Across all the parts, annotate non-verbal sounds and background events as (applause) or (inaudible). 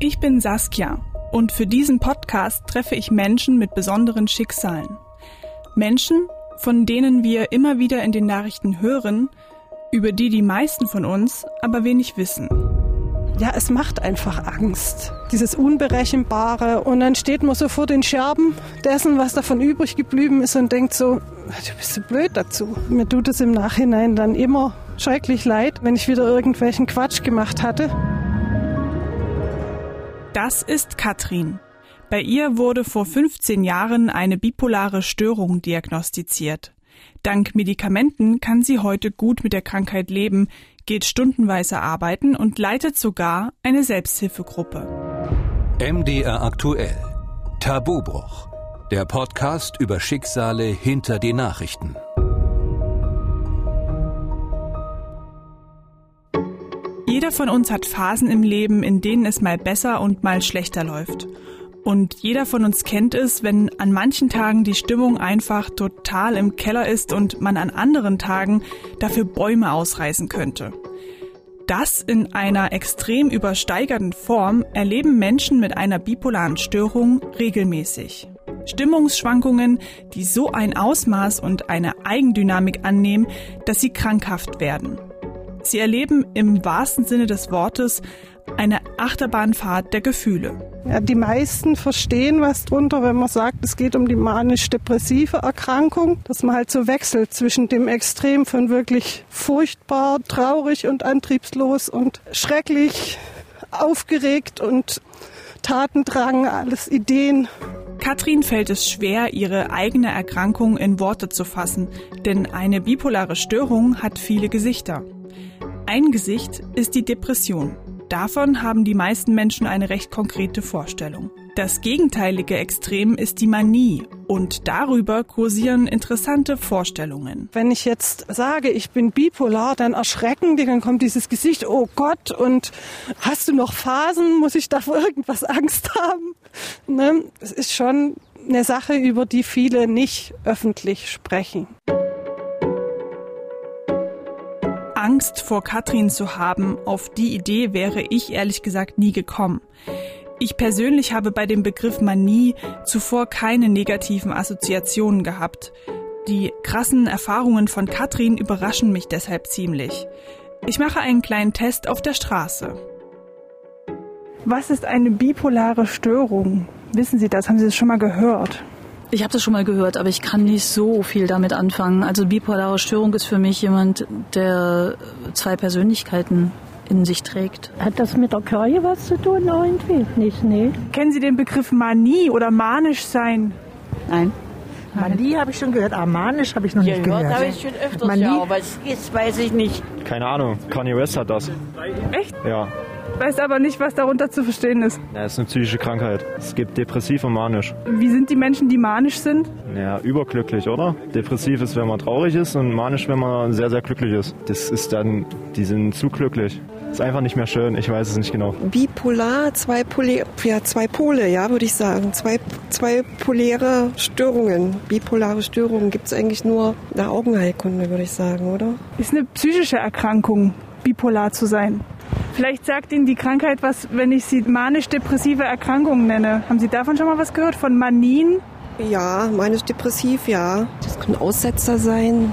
Ich bin Saskia und für diesen Podcast treffe ich Menschen mit besonderen Schicksalen. Menschen, von denen wir immer wieder in den Nachrichten hören, über die die meisten von uns aber wenig wissen. Ja, es macht einfach Angst. Dieses Unberechenbare. Und dann steht man so vor den Scherben dessen, was davon übrig geblieben ist und denkt so, du bist so blöd dazu. Mir tut es im Nachhinein dann immer schrecklich leid, wenn ich wieder irgendwelchen Quatsch gemacht hatte. Das ist Katrin. Bei ihr wurde vor 15 Jahren eine bipolare Störung diagnostiziert. Dank Medikamenten kann sie heute gut mit der Krankheit leben, geht stundenweise arbeiten und leitet sogar eine Selbsthilfegruppe. MDR aktuell. Tabubruch. Der Podcast über Schicksale hinter die Nachrichten. Jeder von uns hat Phasen im Leben, in denen es mal besser und mal schlechter läuft. Und jeder von uns kennt es, wenn an manchen Tagen die Stimmung einfach total im Keller ist und man an anderen Tagen dafür Bäume ausreißen könnte. Das in einer extrem übersteigerten Form erleben Menschen mit einer bipolaren Störung regelmäßig. Stimmungsschwankungen, die so ein Ausmaß und eine Eigendynamik annehmen, dass sie krankhaft werden. Sie erleben im wahrsten Sinne des Wortes eine Achterbahnfahrt der Gefühle. Ja, die meisten verstehen was drunter, wenn man sagt, es geht um die manisch-depressive Erkrankung, dass man halt so wechselt zwischen dem Extrem von wirklich furchtbar, traurig und antriebslos und schrecklich, aufgeregt und Tatendrang, alles Ideen. Katrin fällt es schwer, ihre eigene Erkrankung in Worte zu fassen, denn eine bipolare Störung hat viele Gesichter. Ein Gesicht ist die Depression. Davon haben die meisten Menschen eine recht konkrete Vorstellung. Das gegenteilige Extrem ist die Manie und darüber kursieren interessante Vorstellungen. Wenn ich jetzt sage, ich bin bipolar, dann erschrecken die, dann kommt dieses Gesicht, oh Gott, und hast du noch Phasen? Muss ich da vor irgendwas Angst haben? Ne? Es ist schon eine Sache, über die viele nicht öffentlich sprechen. Angst vor Katrin zu haben, auf die Idee wäre ich ehrlich gesagt nie gekommen. Ich persönlich habe bei dem Begriff Manie zuvor keine negativen Assoziationen gehabt. Die krassen Erfahrungen von Katrin überraschen mich deshalb ziemlich. Ich mache einen kleinen Test auf der Straße. Was ist eine bipolare Störung? Wissen Sie das? Haben Sie das schon mal gehört? Ich habe das schon mal gehört, aber ich kann nicht so viel damit anfangen. Also bipolare Störung ist für mich jemand, der zwei Persönlichkeiten in sich trägt. Hat das mit der Kirche was zu tun irgendwie? Nicht, nee. Kennen Sie den Begriff Manie oder manisch sein? Nein. Manie habe ich schon gehört, aber manisch habe ich noch nicht gehört. habe ich schon öfters, Manie? ja, aber es ist, weiß ich nicht. Keine Ahnung, Kanye West hat das. Echt? Ja. Weiß aber nicht, was darunter zu verstehen ist. ja, ist eine psychische Krankheit. Es gibt depressiv und manisch. Wie sind die Menschen, die manisch sind? Ja, überglücklich, oder? Depressiv ist, wenn man traurig ist und manisch, wenn man sehr, sehr glücklich ist. Das ist dann, die sind zu glücklich. Ist einfach nicht mehr schön, ich weiß es nicht genau. bipolar, zwei, Pole, ja, zwei Pole, ja, würde ich sagen. Zwei, zwei poläre Störungen. Bipolare Störungen gibt es eigentlich nur in der Augenheilkunde, würde ich sagen, oder? Ist eine psychische Erkrankung, bipolar zu sein. Vielleicht sagt Ihnen die Krankheit was, wenn ich sie manisch-depressive Erkrankung nenne. Haben Sie davon schon mal was gehört? Von Manien? Ja, manisch-depressiv, ja. Das können Aussetzer sein,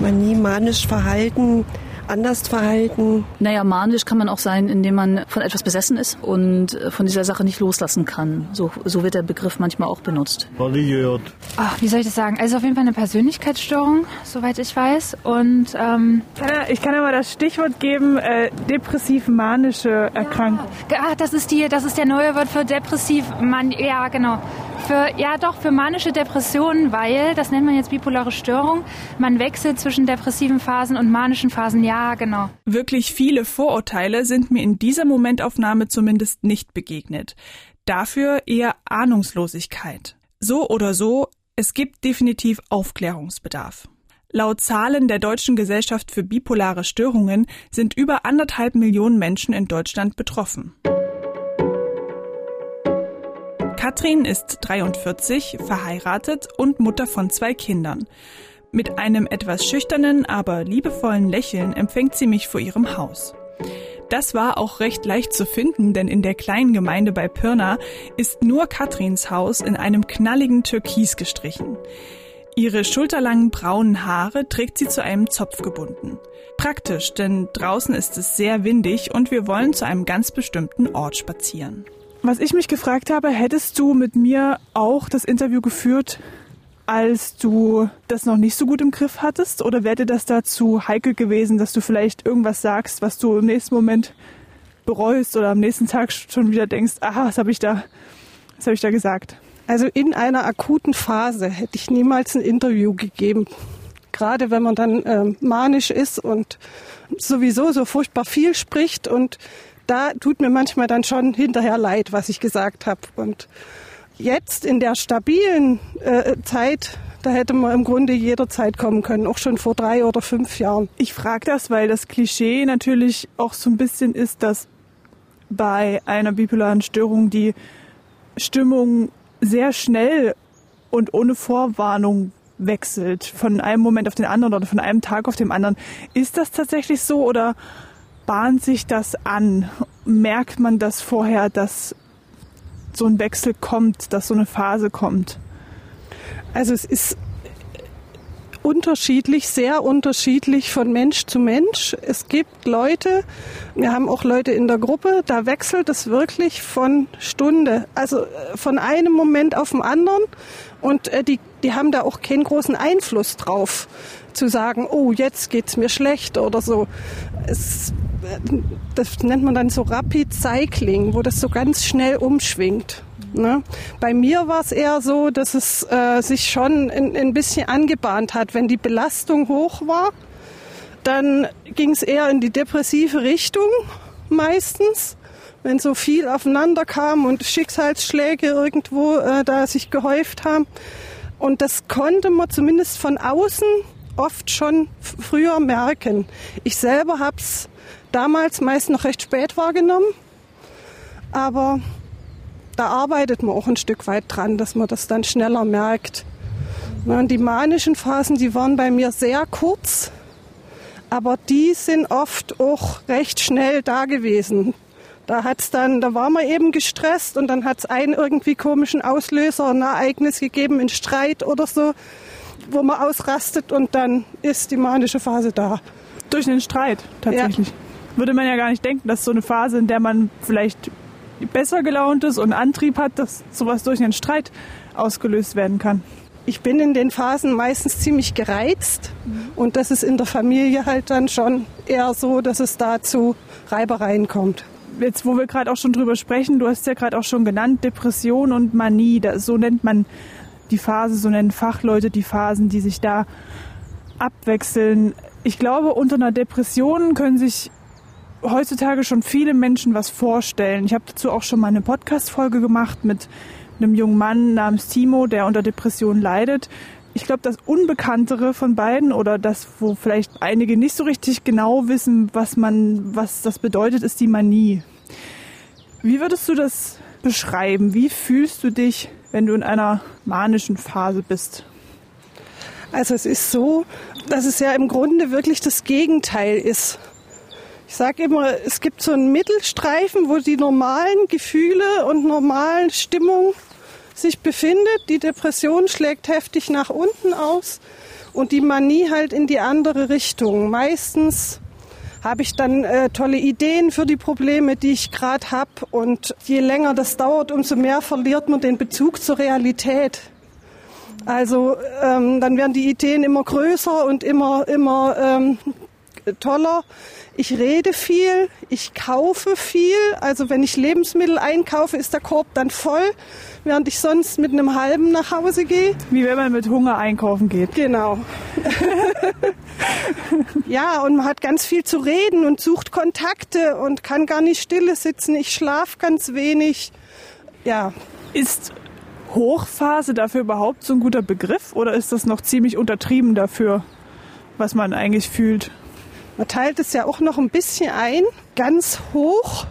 Manie, manisch Verhalten, anders verhalten. Naja, manisch kann man auch sein, indem man von etwas besessen ist und äh, von dieser Sache nicht loslassen kann. So, so wird der Begriff manchmal auch benutzt. Ach, Ah, wie soll ich das sagen? Also auf jeden Fall eine Persönlichkeitsstörung, soweit ich weiß. Und ähm, Kann Ich kann aber das Stichwort geben, äh, depressiv-manische Erkrankung. ah, das ist die, das ist der neue Wort für depressiv. Man, ja, genau. Für, ja, doch für manische Depressionen, weil das nennt man jetzt bipolare Störung. Man wechselt zwischen depressiven Phasen und manischen Phasen. Ja, genau. Wirklich viele Vorurteile sind mir in dieser Momentaufnahme zumindest nicht begegnet. Dafür eher Ahnungslosigkeit. So oder so, es gibt definitiv Aufklärungsbedarf. Laut Zahlen der Deutschen Gesellschaft für bipolare Störungen sind über anderthalb Millionen Menschen in Deutschland betroffen. Katrin ist 43, verheiratet und Mutter von zwei Kindern. Mit einem etwas schüchternen, aber liebevollen Lächeln empfängt sie mich vor ihrem Haus. Das war auch recht leicht zu finden, denn in der kleinen Gemeinde bei Pirna ist nur Katrins Haus in einem knalligen Türkis gestrichen. Ihre schulterlangen braunen Haare trägt sie zu einem Zopf gebunden. Praktisch, denn draußen ist es sehr windig und wir wollen zu einem ganz bestimmten Ort spazieren. Was ich mich gefragt habe, hättest du mit mir auch das Interview geführt, als du das noch nicht so gut im Griff hattest? Oder wäre dir das dazu heikel gewesen, dass du vielleicht irgendwas sagst, was du im nächsten Moment bereust oder am nächsten Tag schon wieder denkst, aha, was habe ich da, was habe ich da gesagt? Also in einer akuten Phase hätte ich niemals ein Interview gegeben. Gerade wenn man dann ähm, manisch ist und sowieso so furchtbar viel spricht und da tut mir manchmal dann schon hinterher leid, was ich gesagt habe. Und jetzt in der stabilen äh, Zeit, da hätte man im Grunde jederzeit kommen können, auch schon vor drei oder fünf Jahren. Ich frage das, weil das Klischee natürlich auch so ein bisschen ist, dass bei einer bipolaren Störung die Stimmung sehr schnell und ohne Vorwarnung wechselt von einem Moment auf den anderen oder von einem Tag auf den anderen. Ist das tatsächlich so oder bahnt sich das an? Merkt man das vorher, dass so ein Wechsel kommt, dass so eine Phase kommt? Also es ist unterschiedlich, sehr unterschiedlich von Mensch zu Mensch. Es gibt Leute, wir haben auch Leute in der Gruppe, da wechselt es wirklich von Stunde, also äh, von einem Moment auf den anderen und äh, die, die haben da auch keinen großen Einfluss drauf, zu sagen, oh, jetzt geht's mir schlecht oder so. Es, äh, das nennt man dann so Rapid Cycling, wo das so ganz schnell umschwingt. Ne? Bei mir war es eher so, dass es äh, sich schon ein, ein bisschen angebahnt hat. Wenn die Belastung hoch war, dann ging es eher in die depressive Richtung meistens. Wenn so viel aufeinander kam und Schicksalsschläge irgendwo äh, da sich gehäuft haben. Und das konnte man zumindest von außen oft schon früher merken. Ich selber habe es damals meist noch recht spät wahrgenommen. Aber da arbeitet man auch ein Stück weit dran, dass man das dann schneller merkt. Und die manischen Phasen, die waren bei mir sehr kurz, aber die sind oft auch recht schnell da gewesen. Da hat's dann, da war man eben gestresst und dann hat es einen irgendwie komischen Auslöser, ein Ereignis gegeben, ein Streit oder so, wo man ausrastet und dann ist die manische Phase da. Durch einen Streit tatsächlich. Ja. Würde man ja gar nicht denken, dass so eine Phase, in der man vielleicht besser gelaunt ist und Antrieb hat, dass sowas durch einen Streit ausgelöst werden kann. Ich bin in den Phasen meistens ziemlich gereizt mhm. und das ist in der Familie halt dann schon eher so, dass es da zu Reibereien kommt. Jetzt, wo wir gerade auch schon drüber sprechen, du hast ja gerade auch schon genannt, Depression und Manie, so nennt man die Phase, so nennen Fachleute die Phasen, die sich da abwechseln. Ich glaube, unter einer Depression können sich heutzutage schon viele Menschen was vorstellen. Ich habe dazu auch schon mal eine Podcast-Folge gemacht mit einem jungen Mann namens Timo, der unter Depression leidet. Ich glaube, das Unbekanntere von beiden oder das, wo vielleicht einige nicht so richtig genau wissen, was man, was das bedeutet, ist die Manie. Wie würdest du das beschreiben? Wie fühlst du dich, wenn du in einer manischen Phase bist? Also es ist so, dass es ja im Grunde wirklich das Gegenteil ist ich sage immer, es gibt so einen Mittelstreifen, wo die normalen Gefühle und normalen Stimmung sich befindet. Die Depression schlägt heftig nach unten aus und die Manie halt in die andere Richtung. Meistens habe ich dann äh, tolle Ideen für die Probleme, die ich gerade habe. Und je länger das dauert, umso mehr verliert man den Bezug zur Realität. Also ähm, dann werden die Ideen immer größer und immer, immer ähm, toller. Ich rede viel, ich kaufe viel. Also wenn ich Lebensmittel einkaufe, ist der Korb dann voll, während ich sonst mit einem halben nach Hause gehe. Wie wenn man mit Hunger einkaufen geht. Genau. (laughs) ja, und man hat ganz viel zu reden und sucht Kontakte und kann gar nicht stille sitzen. Ich schlafe ganz wenig. Ja. Ist Hochphase dafür überhaupt so ein guter Begriff oder ist das noch ziemlich untertrieben dafür, was man eigentlich fühlt? Man teilt es ja auch noch ein bisschen ein. Ganz hoch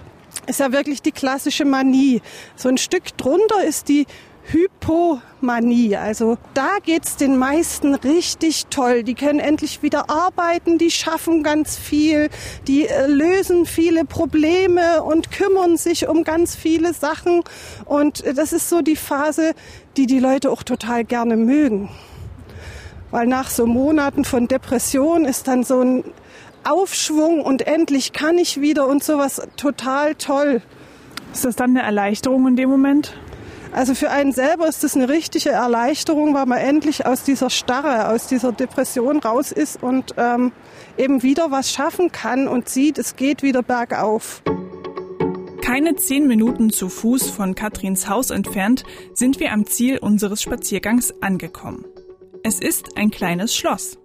ist ja wirklich die klassische Manie. So ein Stück drunter ist die Hypomanie. Also da geht's den meisten richtig toll. Die können endlich wieder arbeiten, die schaffen ganz viel, die äh, lösen viele Probleme und kümmern sich um ganz viele Sachen. Und äh, das ist so die Phase, die die Leute auch total gerne mögen. Weil nach so Monaten von Depression ist dann so ein Aufschwung und endlich kann ich wieder und sowas total toll. Ist das dann eine Erleichterung in dem Moment? Also für einen selber ist das eine richtige Erleichterung, weil man endlich aus dieser Starre, aus dieser Depression raus ist und ähm, eben wieder was schaffen kann und sieht, es geht wieder bergauf. Keine zehn Minuten zu Fuß von Katrins Haus entfernt sind wir am Ziel unseres Spaziergangs angekommen. Es ist ein kleines Schloss.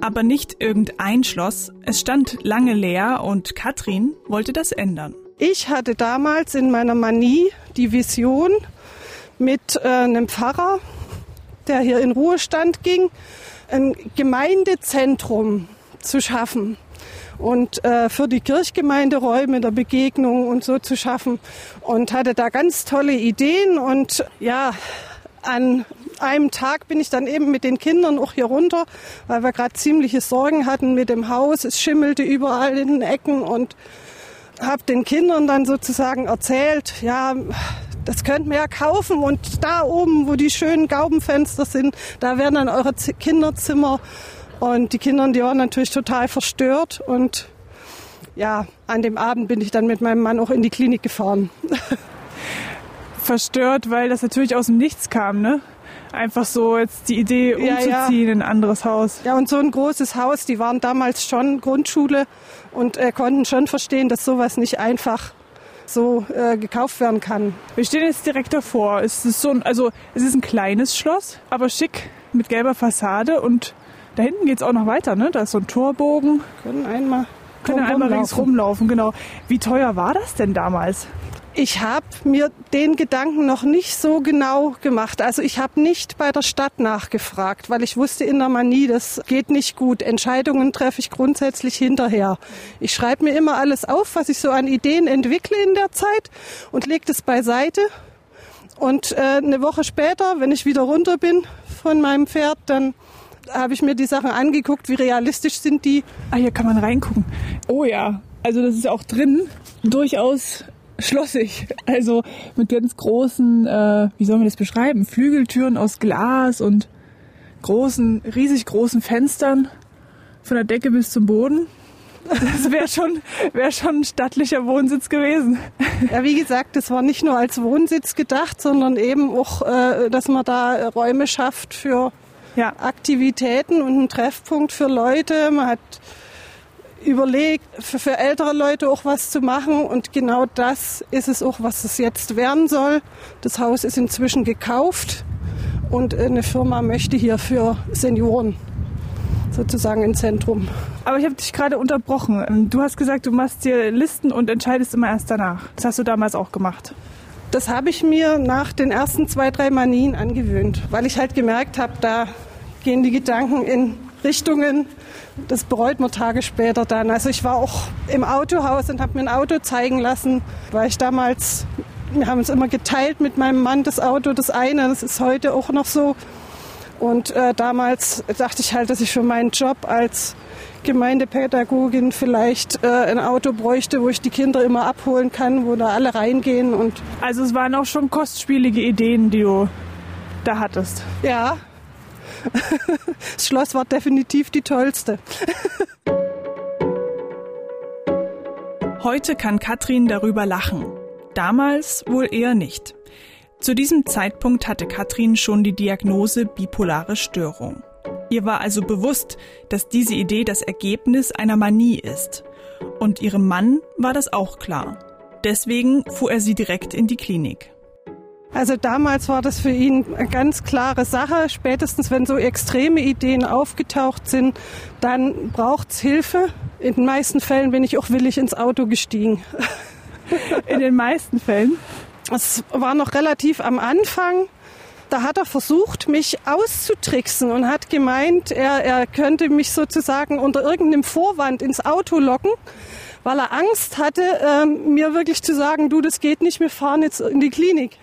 Aber nicht irgendein Schloss, es stand lange leer und Katrin wollte das ändern. Ich hatte damals in meiner Manie die Vision, mit äh, einem Pfarrer, der hier in Ruhestand ging, ein Gemeindezentrum zu schaffen und äh, für die Kirchgemeinde Räume der Begegnung und so zu schaffen und hatte da ganz tolle Ideen und ja, an einem Tag bin ich dann eben mit den Kindern auch hier runter, weil wir gerade ziemliche Sorgen hatten mit dem Haus. Es schimmelte überall in den Ecken und habe den Kindern dann sozusagen erzählt, ja, das könnt ihr ja kaufen und da oben, wo die schönen Gaubenfenster sind, da werden dann eure Kinderzimmer. Und die Kinder, die waren natürlich total verstört und ja, an dem Abend bin ich dann mit meinem Mann auch in die Klinik gefahren. (laughs) Verstört, weil das natürlich aus dem Nichts kam, ne? Einfach so jetzt die Idee umzuziehen ja, ja. in ein anderes Haus. Ja, und so ein großes Haus, die waren damals schon Grundschule und äh, konnten schon verstehen, dass sowas nicht einfach so äh, gekauft werden kann. Wir stehen jetzt direkt davor. Es ist so ein, also es ist ein kleines Schloss, aber schick mit gelber Fassade und da hinten geht es auch noch weiter, ne? Da ist so ein Torbogen. Können einmal können einmal links rumlaufen, genau. Wie teuer war das denn damals? Ich habe mir den Gedanken noch nicht so genau gemacht. Also ich habe nicht bei der Stadt nachgefragt, weil ich wusste in der Manie, das geht nicht gut. Entscheidungen treffe ich grundsätzlich hinterher. Ich schreibe mir immer alles auf, was ich so an Ideen entwickle in der Zeit und lege das beiseite. Und äh, eine Woche später, wenn ich wieder runter bin von meinem Pferd, dann habe ich mir die Sachen angeguckt, wie realistisch sind die. Ah, hier kann man reingucken. Oh ja, also das ist auch drin durchaus schlossig. Also mit ganz großen, äh, wie soll man das beschreiben? Flügeltüren aus Glas und großen, riesig großen Fenstern von der Decke bis zum Boden. Das wäre (laughs) schon, wär schon ein stattlicher Wohnsitz gewesen. Ja, wie gesagt, das war nicht nur als Wohnsitz gedacht, sondern eben auch, äh, dass man da Räume schafft für ja. Aktivitäten und einen Treffpunkt für Leute. Man hat überlegt, für, für, ältere Leute auch was zu machen. Und genau das ist es auch, was es jetzt werden soll. Das Haus ist inzwischen gekauft und eine Firma möchte hier für Senioren sozusagen ein Zentrum. Aber ich habe dich gerade unterbrochen. Du hast gesagt, du machst dir Listen und entscheidest immer erst danach. Das hast du damals auch gemacht. Das habe ich mir nach den ersten zwei, drei Manien angewöhnt, weil ich halt gemerkt habe, da gehen die Gedanken in Richtungen, das bereut man Tage später dann. Also ich war auch im Autohaus und habe mir ein Auto zeigen lassen, weil ich damals, wir haben es immer geteilt mit meinem Mann, das Auto, das eine, das ist heute auch noch so. Und äh, damals dachte ich halt, dass ich für meinen Job als Gemeindepädagogin vielleicht äh, ein Auto bräuchte, wo ich die Kinder immer abholen kann, wo da alle reingehen. Und also es waren auch schon kostspielige Ideen, die du da hattest. Ja, das Schloss war definitiv die tollste. Heute kann Katrin darüber lachen. Damals wohl eher nicht. Zu diesem Zeitpunkt hatte Katrin schon die Diagnose bipolare Störung. Ihr war also bewusst, dass diese Idee das Ergebnis einer Manie ist. Und ihrem Mann war das auch klar. Deswegen fuhr er sie direkt in die Klinik. Also damals war das für ihn eine ganz klare Sache. Spätestens wenn so extreme Ideen aufgetaucht sind, dann braucht's Hilfe. In den meisten Fällen bin ich auch willig ins Auto gestiegen. (laughs) In den meisten Fällen? Es war noch relativ am Anfang. Da hat er versucht, mich auszutricksen und hat gemeint, er, er könnte mich sozusagen unter irgendeinem Vorwand ins Auto locken, weil er Angst hatte, äh, mir wirklich zu sagen, du, das geht nicht, wir fahren jetzt in die Klinik.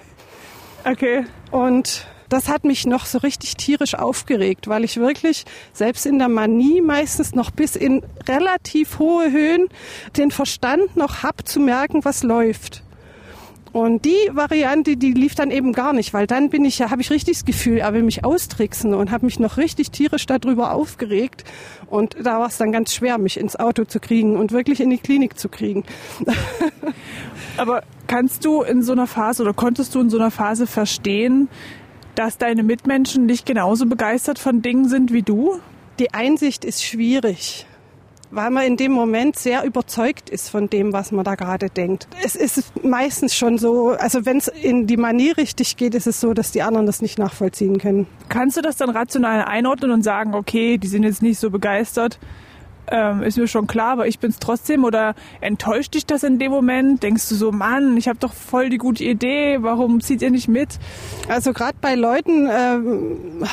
Okay. Und das hat mich noch so richtig tierisch aufgeregt, weil ich wirklich selbst in der Manie meistens noch bis in relativ hohe Höhen den Verstand noch hab zu merken, was läuft. Und die Variante, die lief dann eben gar nicht, weil dann bin ich ja, habe ich richtig das Gefühl, er will mich austricksen und habe mich noch richtig tierisch darüber aufgeregt. Und da war es dann ganz schwer, mich ins Auto zu kriegen und wirklich in die Klinik zu kriegen. (laughs) Aber kannst du in so einer Phase oder konntest du in so einer Phase verstehen, dass deine Mitmenschen nicht genauso begeistert von Dingen sind wie du? Die Einsicht ist schwierig weil man in dem Moment sehr überzeugt ist von dem, was man da gerade denkt. Es ist meistens schon so, also wenn es in die Manier richtig geht, ist es so, dass die anderen das nicht nachvollziehen können. Kannst du das dann rational einordnen und sagen, okay, die sind jetzt nicht so begeistert? Ähm, ist mir schon klar, aber ich bin es trotzdem oder enttäuscht dich das in dem Moment? Denkst du so, Mann, ich habe doch voll die gute Idee, warum zieht ihr nicht mit? Also gerade bei Leuten, ähm,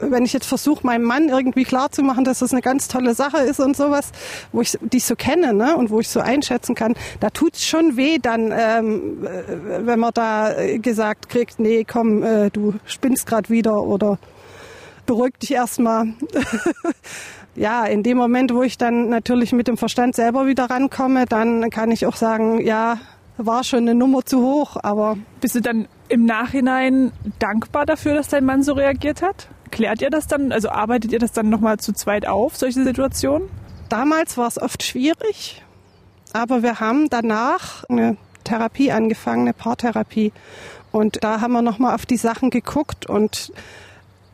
wenn ich jetzt versuche, meinem Mann irgendwie klarzumachen, dass das eine ganz tolle Sache ist und sowas, wo ich die ich so kenne ne, und wo ich so einschätzen kann, da tut es schon weh dann, ähm, äh, wenn man da gesagt kriegt, nee, komm, äh, du spinnst gerade wieder oder beruhig dich erstmal. (laughs) ja, in dem Moment, wo ich dann natürlich mit dem Verstand selber wieder rankomme, dann kann ich auch sagen, ja, war schon eine Nummer zu hoch, aber. Bist du dann im Nachhinein dankbar dafür, dass dein Mann so reagiert hat? Klärt ihr das dann, also arbeitet ihr das dann nochmal zu zweit auf, solche Situationen? Damals war es oft schwierig, aber wir haben danach eine Therapie angefangen, eine Paartherapie. Und da haben wir nochmal auf die Sachen geguckt und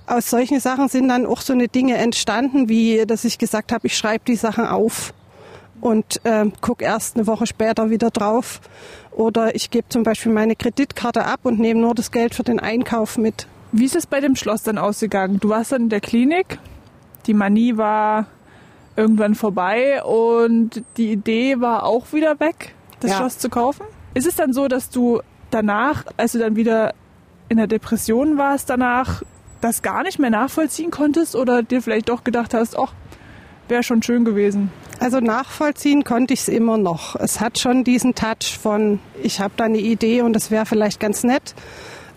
aus solchen Sachen sind dann auch so eine Dinge entstanden, wie dass ich gesagt habe, ich schreibe die Sachen auf und äh, gucke erst eine Woche später wieder drauf. Oder ich gebe zum Beispiel meine Kreditkarte ab und nehme nur das Geld für den Einkauf mit. Wie ist es bei dem Schloss dann ausgegangen? Du warst dann in der Klinik, die Manie war irgendwann vorbei und die Idee war auch wieder weg, das ja. Schloss zu kaufen. Ist es dann so, dass du danach, als du dann wieder in der Depression warst, danach das gar nicht mehr nachvollziehen konntest oder dir vielleicht doch gedacht hast, ach, wäre schon schön gewesen? Also nachvollziehen konnte ich es immer noch. Es hat schon diesen Touch von, ich habe da eine Idee und das wäre vielleicht ganz nett.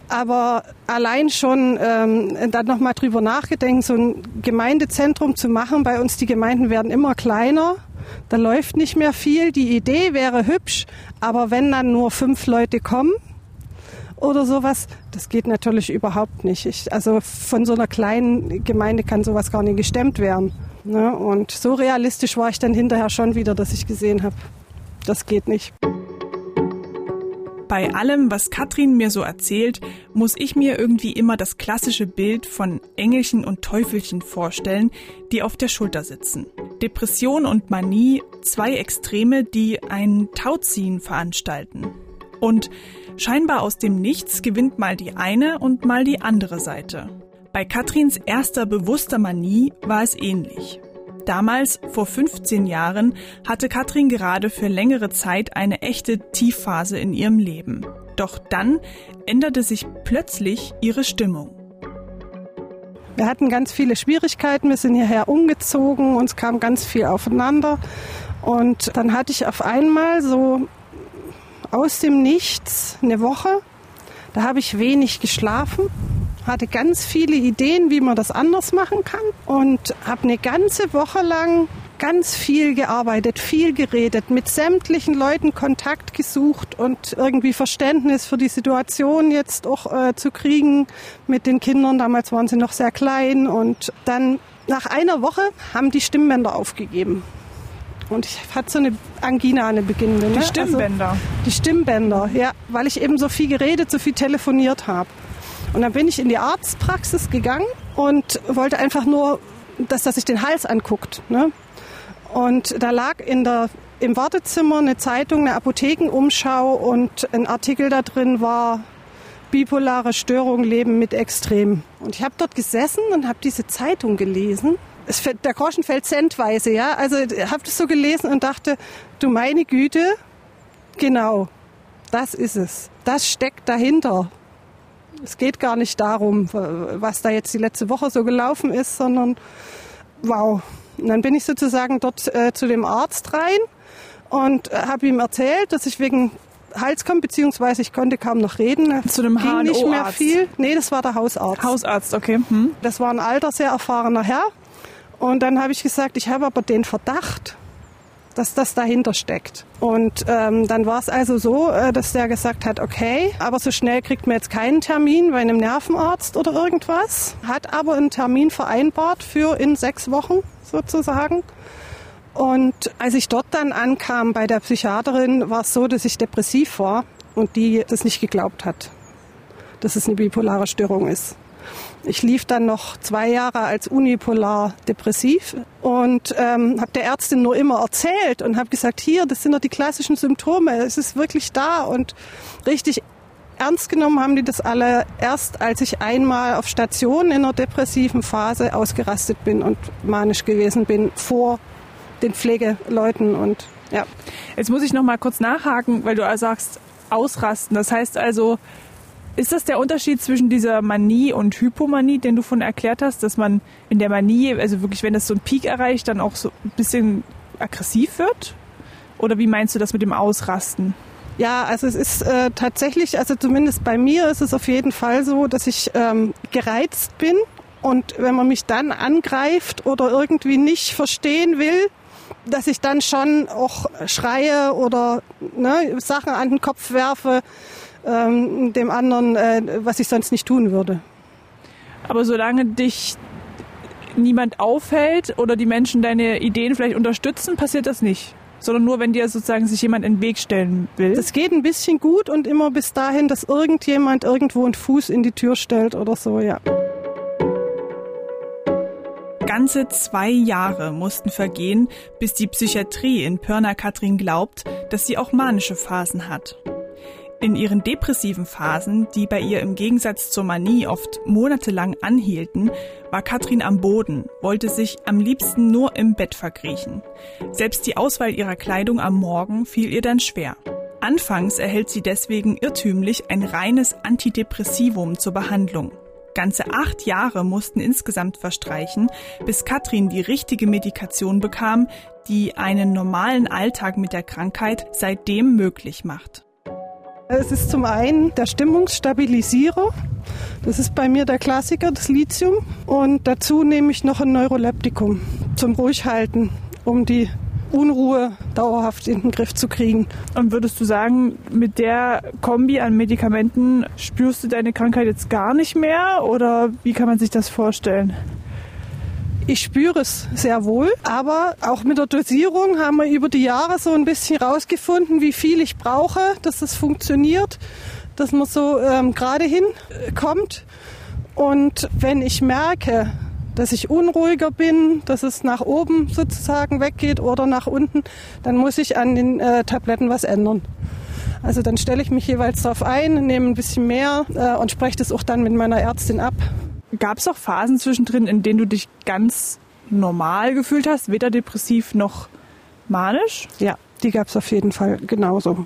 Aber allein schon ähm, dann nochmal drüber nachgedenkt, so ein Gemeindezentrum zu machen. Bei uns die Gemeinden werden immer kleiner. Da läuft nicht mehr viel. Die Idee wäre hübsch, aber wenn dann nur fünf Leute kommen, oder sowas. Das geht natürlich überhaupt nicht. Ich, also von so einer kleinen Gemeinde kann sowas gar nicht gestemmt werden. Ne? Und so realistisch war ich dann hinterher schon wieder, dass ich gesehen habe, das geht nicht. Bei allem, was Katrin mir so erzählt, muss ich mir irgendwie immer das klassische Bild von Engelchen und Teufelchen vorstellen, die auf der Schulter sitzen. Depression und Manie, zwei Extreme, die ein Tauziehen veranstalten. Und scheinbar aus dem Nichts gewinnt mal die eine und mal die andere Seite. Bei Katrins erster bewusster Manie war es ähnlich. Damals, vor 15 Jahren, hatte Katrin gerade für längere Zeit eine echte Tiefphase in ihrem Leben. Doch dann änderte sich plötzlich ihre Stimmung. Wir hatten ganz viele Schwierigkeiten, wir sind hierher umgezogen, uns kam ganz viel aufeinander. Und dann hatte ich auf einmal so aus dem Nichts eine Woche. Da habe ich wenig geschlafen, hatte ganz viele Ideen, wie man das anders machen kann und habe eine ganze Woche lang ganz viel gearbeitet, viel geredet, mit sämtlichen Leuten Kontakt gesucht und irgendwie Verständnis für die Situation jetzt auch äh, zu kriegen mit den Kindern. Damals waren sie noch sehr klein und dann nach einer Woche haben die Stimmbänder aufgegeben. Und ich hatte so eine Angina, eine beginnende. Ne? Die Stimmbänder? Also, die Stimmbänder, ja, weil ich eben so viel geredet, so viel telefoniert habe. Und dann bin ich in die Arztpraxis gegangen und wollte einfach nur, dass, dass sich den Hals anguckt. Ne? Und da lag in der, im Wartezimmer eine Zeitung, eine Apothekenumschau und ein Artikel da drin war bipolare Störung leben mit Extrem. Und ich habe dort gesessen und habe diese Zeitung gelesen es, der Groschen fällt centweise, ja. Also ich habe das so gelesen und dachte, du meine Güte, genau, das ist es. Das steckt dahinter. Es geht gar nicht darum, was da jetzt die letzte Woche so gelaufen ist, sondern wow. Und dann bin ich sozusagen dort äh, zu dem Arzt rein und äh, habe ihm erzählt, dass ich wegen Hals kommt, beziehungsweise ich konnte kaum noch reden. Zu dem Ging nicht mehr viel. Nee, das war der Hausarzt. Hausarzt, okay. Hm. Das war ein alter, sehr erfahrener Herr. Und dann habe ich gesagt, ich habe aber den Verdacht, dass das dahinter steckt. Und ähm, dann war es also so, äh, dass der gesagt hat, okay, aber so schnell kriegt man jetzt keinen Termin bei einem Nervenarzt oder irgendwas. Hat aber einen Termin vereinbart für in sechs Wochen sozusagen. Und als ich dort dann ankam bei der Psychiaterin, war es so, dass ich depressiv war und die das nicht geglaubt hat, dass es eine bipolare Störung ist. Ich lief dann noch zwei Jahre als unipolar depressiv und ähm, habe der Ärztin nur immer erzählt und habe gesagt, hier, das sind doch die klassischen Symptome, es ist wirklich da und richtig ernst genommen haben die das alle erst, als ich einmal auf Station in einer depressiven Phase ausgerastet bin und manisch gewesen bin vor den Pflegeleuten und ja. Jetzt muss ich noch mal kurz nachhaken, weil du sagst, ausrasten. Das heißt also, ist das der Unterschied zwischen dieser Manie und Hypomanie, den du von erklärt hast, dass man in der Manie, also wirklich, wenn das so einen Peak erreicht, dann auch so ein bisschen aggressiv wird? Oder wie meinst du das mit dem Ausrasten? Ja, also es ist äh, tatsächlich, also zumindest bei mir ist es auf jeden Fall so, dass ich ähm, gereizt bin und wenn man mich dann angreift oder irgendwie nicht verstehen will, dass ich dann schon auch schreie oder ne, Sachen an den Kopf werfe, ähm, dem anderen, äh, was ich sonst nicht tun würde. Aber solange dich niemand aufhält oder die Menschen deine Ideen vielleicht unterstützen, passiert das nicht. Sondern nur, wenn dir sozusagen sich jemand in den Weg stellen will. Das geht ein bisschen gut und immer bis dahin, dass irgendjemand irgendwo einen Fuß in die Tür stellt oder so, ja. Ganze zwei Jahre mussten vergehen, bis die Psychiatrie in Pörner-Katrin glaubt, dass sie auch manische Phasen hat. In ihren depressiven Phasen, die bei ihr im Gegensatz zur Manie oft monatelang anhielten, war Katrin am Boden, wollte sich am liebsten nur im Bett verkriechen. Selbst die Auswahl ihrer Kleidung am Morgen fiel ihr dann schwer. Anfangs erhält sie deswegen irrtümlich ein reines Antidepressivum zur Behandlung. Ganze acht Jahre mussten insgesamt verstreichen, bis Katrin die richtige Medikation bekam, die einen normalen Alltag mit der Krankheit seitdem möglich macht. Es ist zum einen der Stimmungsstabilisierer. Das ist bei mir der Klassiker, das Lithium. Und dazu nehme ich noch ein Neuroleptikum zum Ruhighalten, um die Unruhe dauerhaft in den Griff zu kriegen. Und würdest du sagen, mit der Kombi an Medikamenten spürst du deine Krankheit jetzt gar nicht mehr? Oder wie kann man sich das vorstellen? Ich spüre es sehr wohl, aber auch mit der Dosierung haben wir über die Jahre so ein bisschen rausgefunden, wie viel ich brauche, dass es funktioniert, dass man so ähm, gerade hinkommt. Und wenn ich merke, dass ich unruhiger bin, dass es nach oben sozusagen weggeht oder nach unten, dann muss ich an den äh, Tabletten was ändern. Also dann stelle ich mich jeweils darauf ein, nehme ein bisschen mehr äh, und spreche das auch dann mit meiner Ärztin ab. Gab es auch Phasen zwischendrin, in denen du dich ganz normal gefühlt hast, weder depressiv noch manisch? Ja, die gab es auf jeden Fall genauso.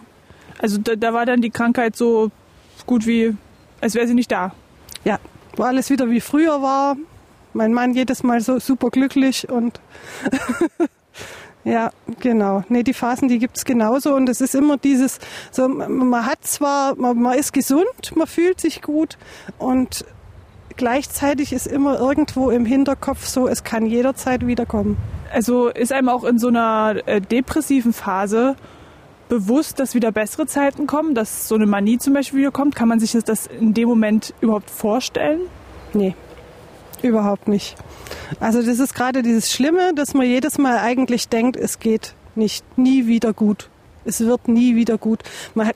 Also da, da war dann die Krankheit so gut wie, als wäre sie nicht da. Ja, wo alles wieder wie früher war. Mein Mann jedes Mal so super glücklich und (laughs) ja, genau. Nee, die Phasen, die gibt's genauso und es ist immer dieses, so man hat zwar, man, man ist gesund, man fühlt sich gut und gleichzeitig ist immer irgendwo im Hinterkopf so, es kann jederzeit wiederkommen. Also ist einem auch in so einer äh, depressiven Phase bewusst, dass wieder bessere Zeiten kommen, dass so eine Manie zum Beispiel wiederkommt? Kann man sich das in dem Moment überhaupt vorstellen? Nee, überhaupt nicht. Also das ist gerade dieses Schlimme, dass man jedes Mal eigentlich denkt, es geht nicht, nie wieder gut. Es wird nie wieder gut. Man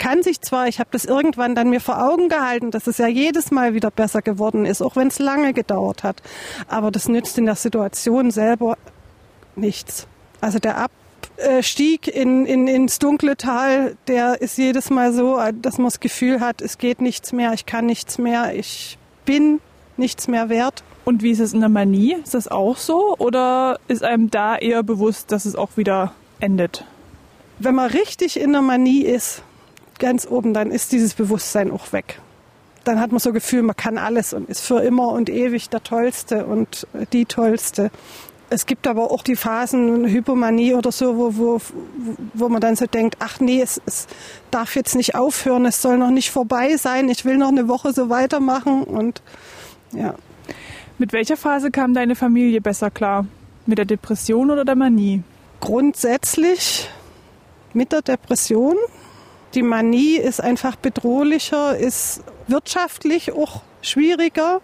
kann sich zwar, ich habe das irgendwann dann mir vor Augen gehalten, dass es ja jedes Mal wieder besser geworden ist, auch wenn es lange gedauert hat. Aber das nützt in der Situation selber nichts. Also der Abstieg in, in, ins dunkle Tal, der ist jedes Mal so, dass man das Gefühl hat, es geht nichts mehr, ich kann nichts mehr, ich bin nichts mehr wert. Und wie ist es in der Manie? Ist das auch so? Oder ist einem da eher bewusst, dass es auch wieder endet? Wenn man richtig in der Manie ist, ganz oben, dann ist dieses Bewusstsein auch weg. Dann hat man so Gefühl, man kann alles und ist für immer und ewig der Tollste und die Tollste. Es gibt aber auch die Phasen, Hypomanie oder so, wo, wo, wo man dann so denkt, ach nee, es, es darf jetzt nicht aufhören, es soll noch nicht vorbei sein, ich will noch eine Woche so weitermachen und ja. Mit welcher Phase kam deine Familie besser klar? Mit der Depression oder der Manie? Grundsätzlich mit der Depression. Die Manie ist einfach bedrohlicher, ist wirtschaftlich auch schwieriger.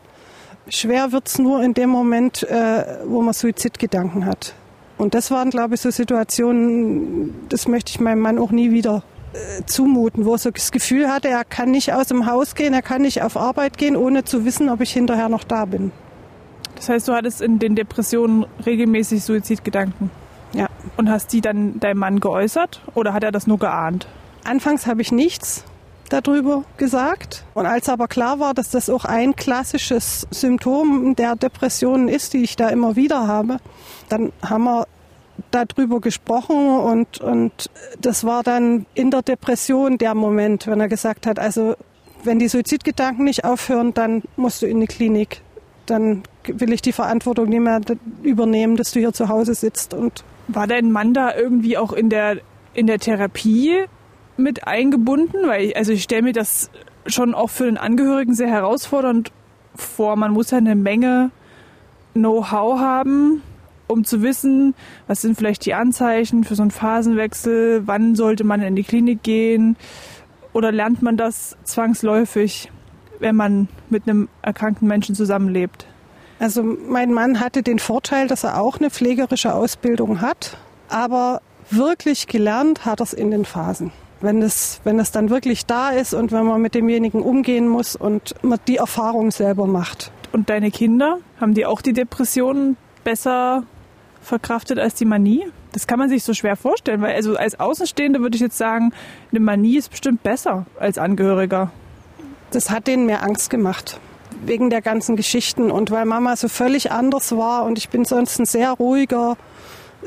Schwer wird es nur in dem Moment, äh, wo man Suizidgedanken hat. Und das waren, glaube ich, so Situationen, das möchte ich meinem Mann auch nie wieder äh, zumuten, wo er so das Gefühl hatte, er kann nicht aus dem Haus gehen, er kann nicht auf Arbeit gehen, ohne zu wissen, ob ich hinterher noch da bin. Das heißt, du hattest in den Depressionen regelmäßig Suizidgedanken? Ja. Und hast die dann deinem Mann geäußert oder hat er das nur geahnt? Anfangs habe ich nichts darüber gesagt. Und als aber klar war, dass das auch ein klassisches Symptom der Depressionen ist, die ich da immer wieder habe, dann haben wir darüber gesprochen und, und das war dann in der Depression der Moment, wenn er gesagt hat, also wenn die Suizidgedanken nicht aufhören, dann musst du in die Klinik. Dann will ich die Verantwortung nicht mehr übernehmen, dass du hier zu Hause sitzt. Und war dein Mann da irgendwie auch in der, in der Therapie mit eingebunden? Weil ich, also ich stelle mir das schon auch für den Angehörigen sehr herausfordernd vor. Man muss ja eine Menge Know-how haben, um zu wissen, was sind vielleicht die Anzeichen für so einen Phasenwechsel, wann sollte man in die Klinik gehen oder lernt man das zwangsläufig, wenn man mit einem erkrankten Menschen zusammenlebt? Also mein Mann hatte den Vorteil, dass er auch eine pflegerische Ausbildung hat, aber wirklich gelernt hat er es in den Phasen. Wenn es, wenn es dann wirklich da ist und wenn man mit demjenigen umgehen muss und man die Erfahrung selber macht. Und deine Kinder, haben die auch die Depressionen besser verkraftet als die Manie? Das kann man sich so schwer vorstellen, weil also als Außenstehende würde ich jetzt sagen, eine Manie ist bestimmt besser als Angehöriger. Das hat denen mehr Angst gemacht wegen der ganzen Geschichten und weil Mama so völlig anders war und ich bin sonst ein sehr ruhiger,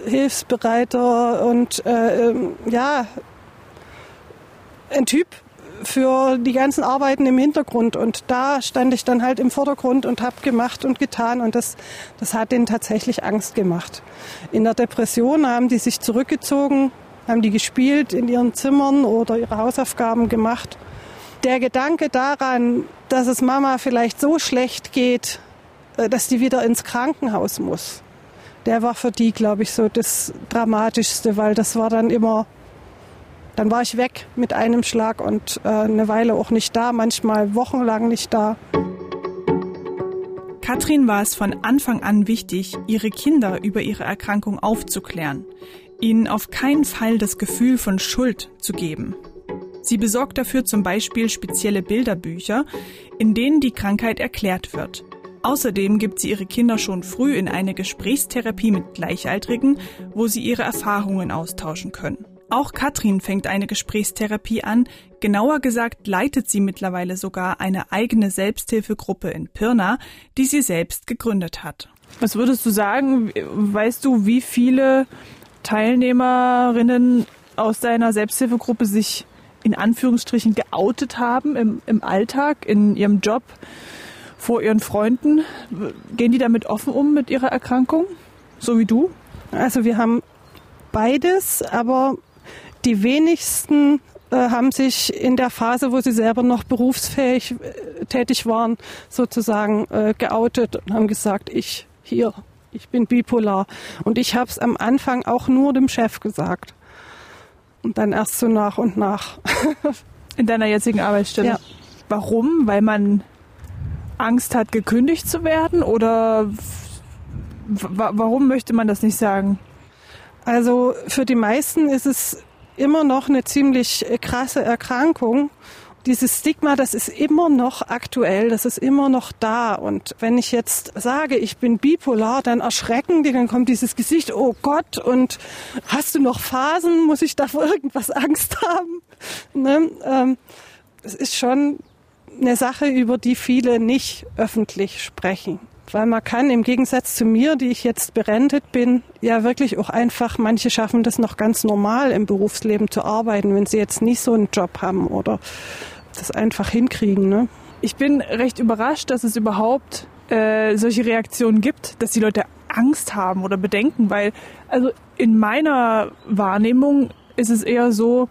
hilfsbereiter und äh, ähm, ja, ein Typ für die ganzen Arbeiten im Hintergrund und da stand ich dann halt im Vordergrund und habe gemacht und getan und das, das hat denen tatsächlich Angst gemacht. In der Depression haben die sich zurückgezogen, haben die gespielt in ihren Zimmern oder ihre Hausaufgaben gemacht. Der Gedanke daran, dass es Mama vielleicht so schlecht geht, äh, dass die wieder ins Krankenhaus muss, der war für die, glaube ich, so das Dramatischste, weil das war dann immer dann war ich weg mit einem Schlag und äh, eine Weile auch nicht da, manchmal wochenlang nicht da. Katrin war es von Anfang an wichtig, ihre Kinder über ihre Erkrankung aufzuklären, ihnen auf keinen Fall das Gefühl von Schuld zu geben. Sie besorgt dafür zum Beispiel spezielle Bilderbücher, in denen die Krankheit erklärt wird. Außerdem gibt sie ihre Kinder schon früh in eine Gesprächstherapie mit Gleichaltrigen, wo sie ihre Erfahrungen austauschen können. Auch Katrin fängt eine Gesprächstherapie an. Genauer gesagt leitet sie mittlerweile sogar eine eigene Selbsthilfegruppe in Pirna, die sie selbst gegründet hat. Was würdest du sagen? Weißt du, wie viele Teilnehmerinnen aus deiner Selbsthilfegruppe sich in Anführungsstrichen geoutet haben im, im Alltag, in ihrem Job, vor ihren Freunden? Gehen die damit offen um mit ihrer Erkrankung? So wie du? Also wir haben beides, aber die wenigsten äh, haben sich in der Phase, wo sie selber noch berufsfähig äh, tätig waren, sozusagen äh, geoutet und haben gesagt, ich hier, ich bin bipolar. Und ich habe es am Anfang auch nur dem Chef gesagt. Und dann erst so nach und nach. (laughs) in deiner jetzigen Arbeitsstelle? Ja. Warum? Weil man Angst hat, gekündigt zu werden? Oder warum möchte man das nicht sagen? Also für die meisten ist es immer noch eine ziemlich äh, krasse Erkrankung. Dieses Stigma, das ist immer noch aktuell, das ist immer noch da. Und wenn ich jetzt sage, ich bin bipolar, dann erschrecken die, dann kommt dieses Gesicht, oh Gott, und hast du noch Phasen? Muss ich da vor irgendwas Angst haben? Ne? Ähm, es ist schon eine Sache, über die viele nicht öffentlich sprechen. Weil man kann im Gegensatz zu mir, die ich jetzt berentet bin, ja wirklich auch einfach, manche schaffen das noch ganz normal im Berufsleben zu arbeiten, wenn sie jetzt nicht so einen Job haben oder das einfach hinkriegen. Ne? Ich bin recht überrascht, dass es überhaupt äh, solche Reaktionen gibt, dass die Leute Angst haben oder Bedenken, weil also in meiner Wahrnehmung ist es eher so,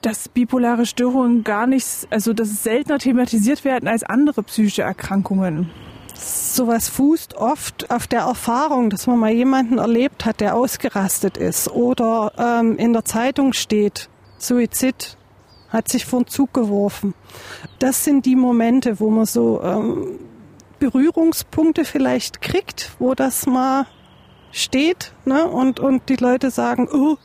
dass bipolare Störungen gar nicht, also dass es seltener thematisiert werden als andere psychische Erkrankungen. Sowas fußt oft auf der Erfahrung, dass man mal jemanden erlebt hat, der ausgerastet ist oder ähm, in der Zeitung steht, Suizid, hat sich vor den Zug geworfen. Das sind die Momente, wo man so ähm, Berührungspunkte vielleicht kriegt, wo das mal steht ne? und, und die Leute sagen, oh,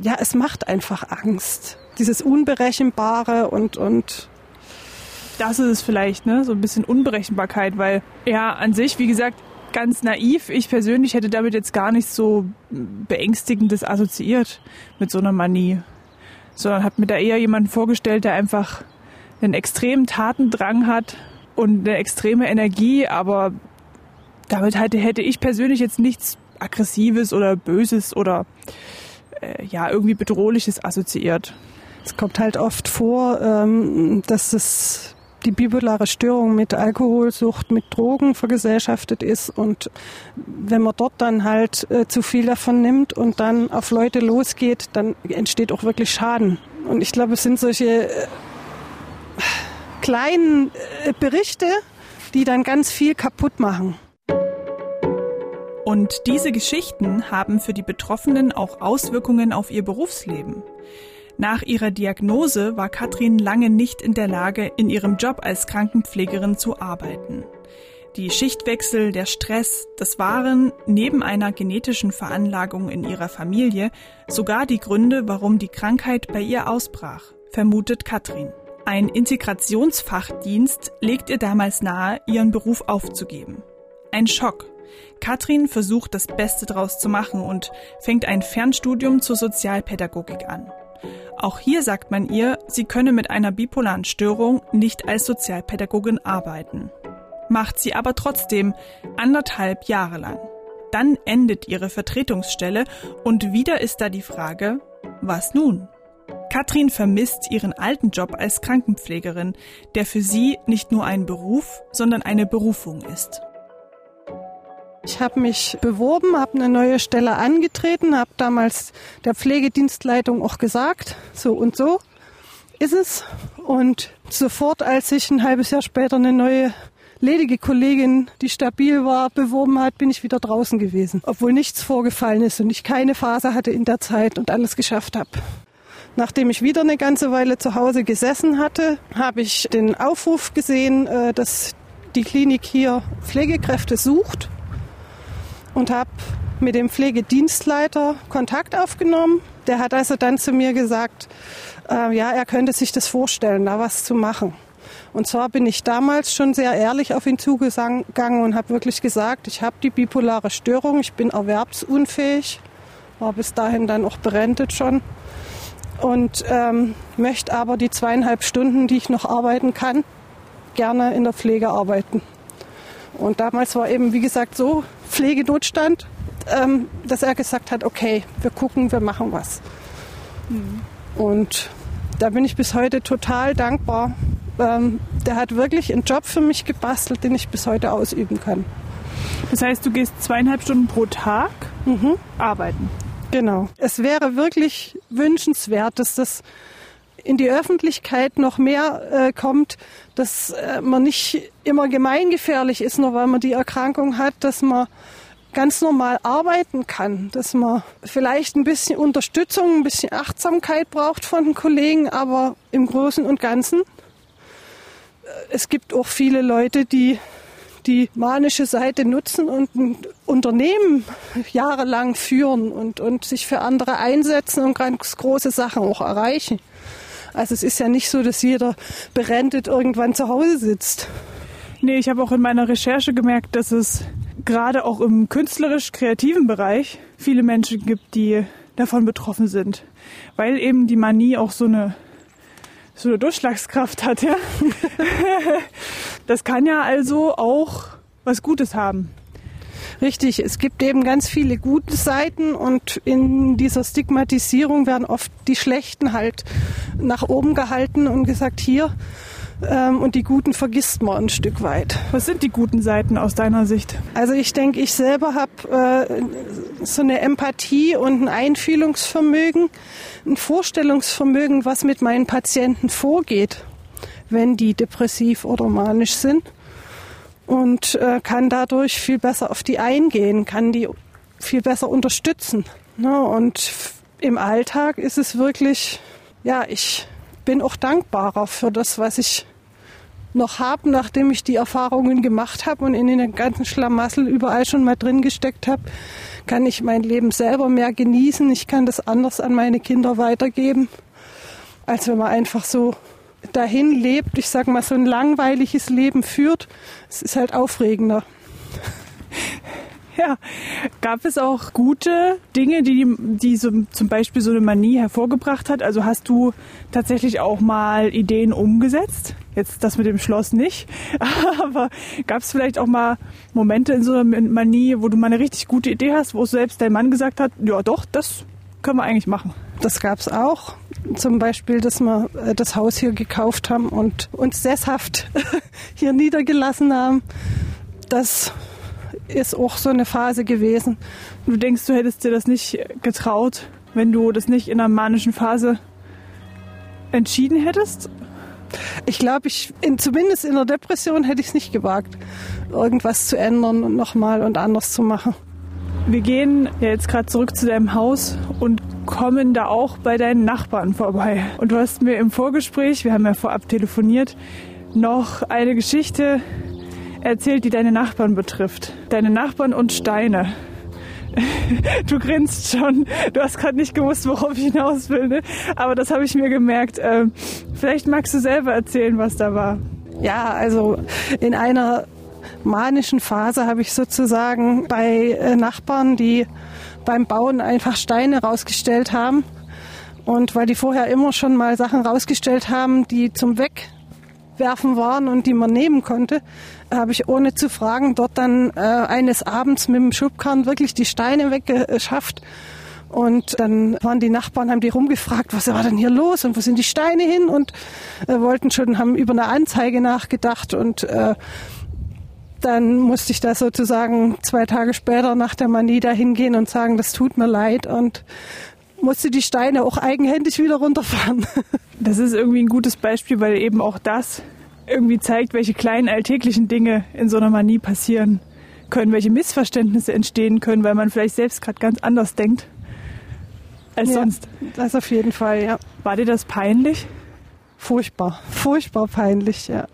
ja, es macht einfach Angst. Dieses Unberechenbare und, und das ist es vielleicht, ne? So ein bisschen Unberechenbarkeit, weil ja, an sich, wie gesagt, ganz naiv. Ich persönlich hätte damit jetzt gar nicht so beängstigendes assoziiert mit so einer Manie. Sondern habe mir da eher jemanden vorgestellt, der einfach einen extremen Tatendrang hat und eine extreme Energie, aber damit hätte, hätte ich persönlich jetzt nichts Aggressives oder Böses oder äh, ja, irgendwie Bedrohliches assoziiert. Es kommt halt oft vor, ähm, dass es die bipolare Störung mit Alkoholsucht, mit Drogen vergesellschaftet ist. Und wenn man dort dann halt äh, zu viel davon nimmt und dann auf Leute losgeht, dann entsteht auch wirklich Schaden. Und ich glaube, es sind solche äh, kleinen äh, Berichte, die dann ganz viel kaputt machen. Und diese Geschichten haben für die Betroffenen auch Auswirkungen auf ihr Berufsleben. Nach ihrer Diagnose war Katrin lange nicht in der Lage, in ihrem Job als Krankenpflegerin zu arbeiten. Die Schichtwechsel, der Stress, das waren neben einer genetischen Veranlagung in ihrer Familie sogar die Gründe, warum die Krankheit bei ihr ausbrach, vermutet Katrin. Ein Integrationsfachdienst legt ihr damals nahe, ihren Beruf aufzugeben. Ein Schock. Katrin versucht das Beste daraus zu machen und fängt ein Fernstudium zur Sozialpädagogik an. Auch hier sagt man ihr, sie könne mit einer bipolaren Störung nicht als Sozialpädagogin arbeiten. Macht sie aber trotzdem anderthalb Jahre lang. Dann endet ihre Vertretungsstelle und wieder ist da die Frage, was nun? Katrin vermisst ihren alten Job als Krankenpflegerin, der für sie nicht nur ein Beruf, sondern eine Berufung ist. Ich habe mich beworben, habe eine neue Stelle angetreten, habe damals der Pflegedienstleitung auch gesagt, so und so ist es. Und sofort, als ich ein halbes Jahr später eine neue ledige Kollegin, die stabil war, beworben hat, bin ich wieder draußen gewesen. Obwohl nichts vorgefallen ist und ich keine Phase hatte in der Zeit und alles geschafft habe. Nachdem ich wieder eine ganze Weile zu Hause gesessen hatte, habe ich den Aufruf gesehen, äh, dass die Klinik hier Pflegekräfte sucht und habe mit dem Pflegedienstleiter Kontakt aufgenommen. Der hat also dann zu mir gesagt, äh, ja, er könnte sich das vorstellen, da was zu machen. Und zwar bin ich damals schon sehr ehrlich auf ihn zugegangen und habe wirklich gesagt, ich habe die bipolare Störung, ich bin erwerbsunfähig, war bis dahin dann auch berentet schon und ähm, möchte aber die zweieinhalb Stunden, die ich noch arbeiten kann, gerne in der Pflege arbeiten. Und damals war eben, wie gesagt, so Pflegenotstand, ähm, dass er gesagt hat, okay, wir gucken, wir machen was. Mhm. Und da bin ich bis heute total dankbar. Ähm, der hat wirklich einen Job für mich gebastelt, den ich bis heute ausüben kann. Das heißt, du gehst zweieinhalb Stunden pro Tag mhm. arbeiten. Genau. Es wäre wirklich wünschenswert, dass das in die Öffentlichkeit noch mehr äh, kommt, dass äh, man nicht immer gemeingefährlich ist, nur weil man die Erkrankung hat, dass man ganz normal arbeiten kann, dass man vielleicht ein bisschen Unterstützung, ein bisschen Achtsamkeit braucht von den Kollegen, aber im Großen und Ganzen. Äh, es gibt auch viele Leute, die die manische Seite nutzen und ein Unternehmen jahrelang führen und, und sich für andere einsetzen und ganz große Sachen auch erreichen. Also es ist ja nicht so, dass jeder berentet irgendwann zu Hause sitzt. Nee, ich habe auch in meiner Recherche gemerkt, dass es gerade auch im künstlerisch-kreativen Bereich viele Menschen gibt, die davon betroffen sind. Weil eben die Manie auch so eine, so eine Durchschlagskraft hat, ja. (laughs) das kann ja also auch was Gutes haben. Richtig, es gibt eben ganz viele gute Seiten und in dieser Stigmatisierung werden oft die schlechten halt nach oben gehalten und gesagt, hier, Ähm, und die guten vergisst man ein Stück weit. Was sind die guten Seiten aus deiner Sicht? Also ich denke, ich selber habe äh, so eine Empathie und ein Einfühlungsvermögen, ein Vorstellungsvermögen, was mit meinen Patienten vorgeht, wenn die depressiv oder manisch sind. Und äh, kann dadurch viel besser auf die eingehen, kann die viel besser unterstützen. Ne? Und im Alltag ist es wirklich, ja, ich bin auch dankbarer für das, was ich noch habe, nachdem ich die Erfahrungen gemacht habe und in den ganzen Schlamassel überall schon mal drin gesteckt habe, kann ich mein Leben selber mehr genießen. Ich kann das anders an meine Kinder weitergeben, als wenn man einfach so dahin lebt. Ich sage mal, so ein langweiliges Leben führt. Es ist halt aufregender. (laughs) Ja, gab es auch gute Dinge, die, die so, zum Beispiel so eine Manie hervorgebracht hat? Also hast du tatsächlich auch mal Ideen umgesetzt? Jetzt das mit dem Schloss nicht, (laughs) aber gab es vielleicht auch mal Momente in so einer Manie, wo du mal eine richtig gute Idee hast, wo selbst dein Mann gesagt hat, ja doch, das können wir eigentlich machen? Das gab es auch. Zum Beispiel, dass wir äh, das Haus hier gekauft haben und uns sesshaft (laughs) hier niedergelassen haben. Das ist auch so eine Phase gewesen. Du denkst, du hättest dir das nicht getraut, wenn du das nicht in einer manischen Phase entschieden hättest? Ich glaube, ich in, zumindest in der Depression hätte ich es nicht gewagt, irgendwas zu ändern und nochmal und anders zu machen. Wir gehen ja jetzt gerade zurück zu deinem Haus und kommen da auch bei deinen Nachbarn vorbei. Und du hast mir im Vorgespräch, wir haben ja vorab telefoniert, noch eine Geschichte erzählt, die deine Nachbarn betrifft. Deine Nachbarn und Steine. (laughs) Du grinst schon. Du hast gerade nicht gewusst, worauf ich hinaus will. Ne? Aber das habe ich mir gemerkt. Ähm, vielleicht magst du selber erzählen, was da war. Ja, also in einer manischen Phase habe ich sozusagen bei äh, Nachbarn, die beim Bauen einfach Steine rausgestellt haben. Und weil die vorher immer schon mal Sachen rausgestellt haben, die zum Wegwerfen waren und die man nehmen konnte, habe ich ohne zu fragen dort dann äh, eines Abends mit dem Schubkarren wirklich die Steine weggeschafft. Und dann waren die Nachbarn, haben die rumgefragt, was war denn hier los und wo sind die Steine hin und äh, wollten schon, haben über eine Anzeige nachgedacht und äh, dann musste ich da sozusagen zwei Tage später nach der Manie da hingehen und sagen, das tut mir leid und musste die Steine auch eigenhändig wieder runterfahren. (laughs) Das ist irgendwie ein gutes Beispiel, weil eben auch das irgendwie zeigt, welche kleinen alltäglichen Dinge in so einer Manie passieren können, welche Missverständnisse entstehen können, weil man vielleicht selbst gerade ganz anders denkt als ja, sonst. Das auf jeden Fall, ja. War dir das peinlich? Furchtbar, furchtbar peinlich, ja.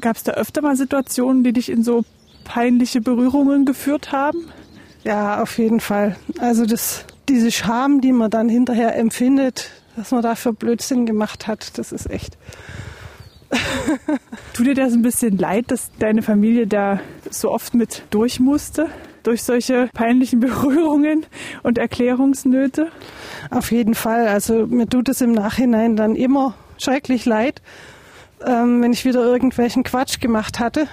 Gab es da öfter mal Situationen, die dich in so peinliche Berührungen geführt haben? Ja, auf jeden Fall. Also das, diese Scham, die man dann hinterher empfindet, dass man dafür Blödsinn gemacht hat, das ist echt (laughs) Tut dir das ein bisschen leid, dass deine Familie da so oft mit durch musste? Durch solche peinlichen (laughs) Berührungen und Erklärungsnöte? Auf jeden Fall. Also mir tut es im Nachhinein dann immer schrecklich leid, ähm, wenn ich wieder irgendwelchen Quatsch gemacht hatte.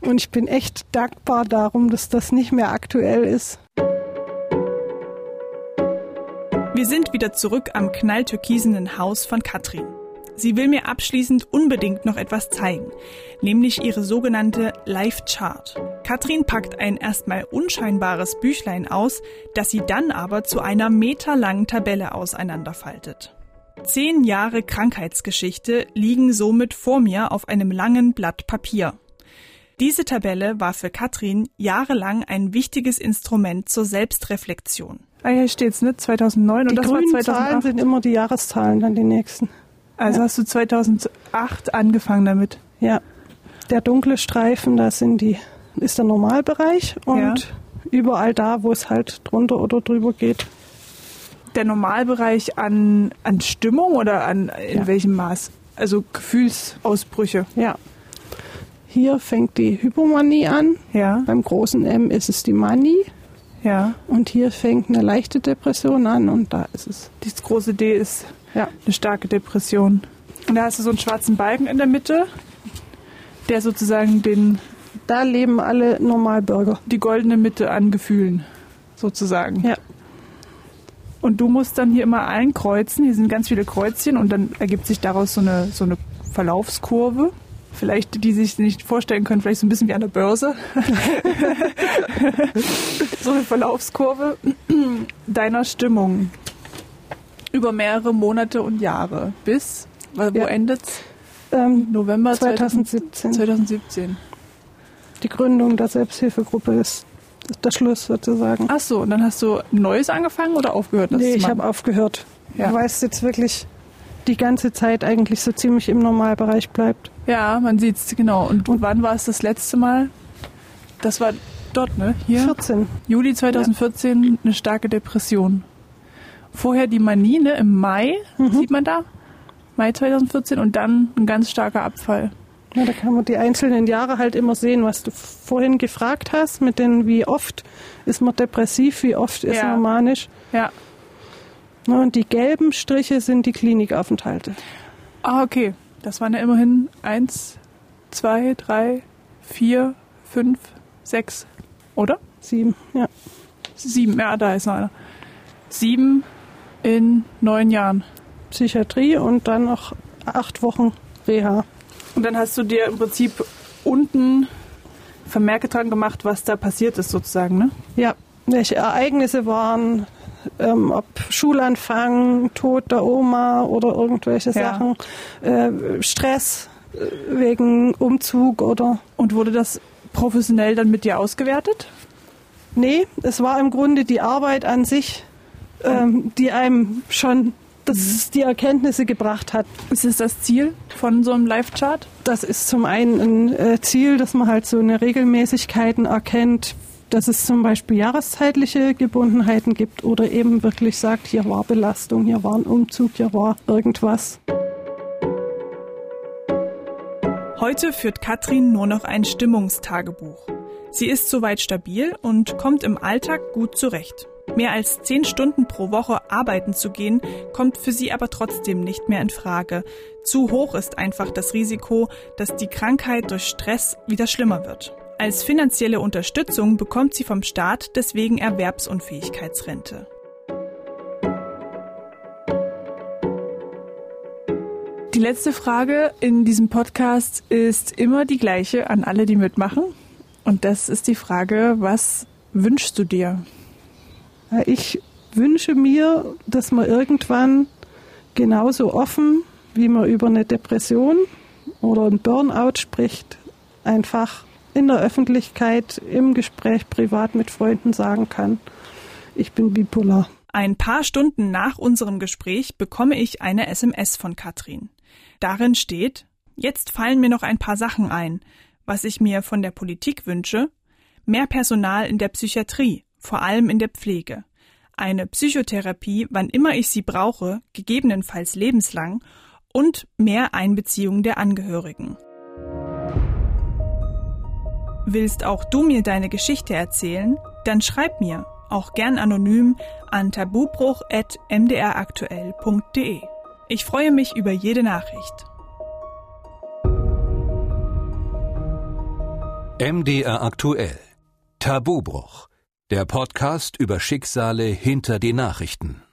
Und ich bin echt dankbar darum, dass das nicht mehr aktuell ist. Wir sind wieder zurück am knalltürkisenen Haus von Katrin. Sie will mir abschließend unbedingt noch etwas zeigen, nämlich ihre sogenannte Life Chart. Katrin packt ein erstmal unscheinbares Büchlein aus, das sie dann aber zu einer meterlangen Tabelle auseinanderfaltet. Zehn Jahre Krankheitsgeschichte liegen somit vor mir auf einem langen Blatt Papier. Diese Tabelle war für Katrin jahrelang ein wichtiges Instrument zur Selbstreflexion. Ah, hier steht's, ne? 2009 die und das grünen war 2008. Zahlen sind immer die Jahreszahlen, dann die nächsten. Also Ja. hast du 2008 angefangen damit? Ja, der dunkle Streifen, das sind die, ist der Normalbereich und Ja. überall da, wo es halt drunter oder drüber geht. Der Normalbereich an, an Stimmung oder an in Ja. welchem Maß? Also Gefühlsausbrüche. Ja. Hier fängt die Hypomanie an. Ja, Beim großen M ist es die Manie. ja. Und hier fängt eine leichte Depression an und da ist es. Das große D ist Ja. eine starke Depression. Und da hast du so einen schwarzen Balken in der Mitte, der sozusagen den, Da leben alle Normalbürger. die goldene Mitte an Gefühlen, sozusagen. Ja. Und du musst dann hier immer einkreuzen. Hier sind ganz viele Kreuzchen und dann ergibt sich daraus so eine, so eine Verlaufskurve. Vielleicht, die sich nicht vorstellen können, vielleicht so ein bisschen wie an der Börse. (laughs) so eine Verlaufskurve deiner Stimmung über mehrere Monate und Jahre bis, wo ja. endet's? Ähm, November 2017. 2017. Die Gründung der Selbsthilfegruppe ist, ist der Schluss sozusagen. Ach so, und dann hast du Neues angefangen oder aufgehört? Nee, ich habe aufgehört. Ja. Weil es jetzt wirklich die ganze Zeit eigentlich so ziemlich im Normalbereich bleibt. Ja, man sieht es, genau. Und, und wann war es das letzte Mal? Das war dort, ne? Hier? 14. Juli 2014, ja. eine starke Depression. Vorher die Manie, ne? Im Mai, mhm. sieht man da? Mai 2014 und dann ein ganz starker Abfall. Ja, da kann man die einzelnen Jahre halt immer sehen, was du vorhin gefragt hast, mit den, wie oft ist man depressiv, wie oft ist ja. man manisch. Ja. Und die gelben Striche sind die Klinikaufenthalte. Ah, okay. Das waren ja immerhin eins, zwei, drei, vier, fünf, sechs, oder? Sieben, ja. Sieben, ja, da ist noch einer. Sieben in neun Jahren. Psychiatrie und dann noch acht Wochen Reha. Und dann hast du dir im Prinzip unten Vermerke dran gemacht, was da passiert ist sozusagen, ne? Ja, welche Ereignisse waren, ähm, ob Schulanfang, Tod der Oma oder irgendwelche ja. Sachen, äh, Stress äh, wegen Umzug oder. Und wurde das professionell dann mit dir ausgewertet? Nee, es war im Grunde die Arbeit an sich, ähm, die einem schon das die Erkenntnisse gebracht hat. Ist es das Ziel von so einem Live-Chart? Das ist zum einen ein äh, Ziel, dass man halt so eine Regelmäßigkeiten erkennt, dass es zum Beispiel jahreszeitliche Gebundenheiten gibt oder eben wirklich sagt, hier war Belastung, hier war ein Umzug, hier war irgendwas. Heute führt Katrin nur noch ein Stimmungstagebuch. Sie ist soweit stabil und kommt im Alltag gut zurecht. Mehr als zehn Stunden pro Woche arbeiten zu gehen, kommt für sie aber trotzdem nicht mehr in Frage. Zu hoch ist einfach das Risiko, dass die Krankheit durch Stress wieder schlimmer wird. Als finanzielle Unterstützung bekommt sie vom Staat deswegen Erwerbsunfähigkeitsrente. Die letzte Frage in diesem Podcast ist immer die gleiche an alle, die mitmachen. Und das ist die Frage, was wünschst du dir? Ich wünsche mir, dass man irgendwann genauso offen, wie man über eine Depression oder ein Burnout spricht, einfach in der Öffentlichkeit, im Gespräch privat mit Freunden sagen kann, ich bin bipolar. Ein paar Stunden nach unserem Gespräch bekomme ich eine SMS von Katrin. Darin steht, jetzt fallen mir noch ein paar Sachen ein, was ich mir von der Politik wünsche, mehr Personal in der Psychiatrie, vor allem in der Pflege, eine Psychotherapie, wann immer ich sie brauche, gegebenenfalls lebenslang, und mehr Einbeziehung der Angehörigen. Willst auch du mir deine Geschichte erzählen? Dann schreib mir, auch gern anonym, an tabubruch.mdraktuell.de. Ich freue mich über jede Nachricht. MDR aktuell. Tabubruch der Podcast über Schicksale hinter die Nachrichten.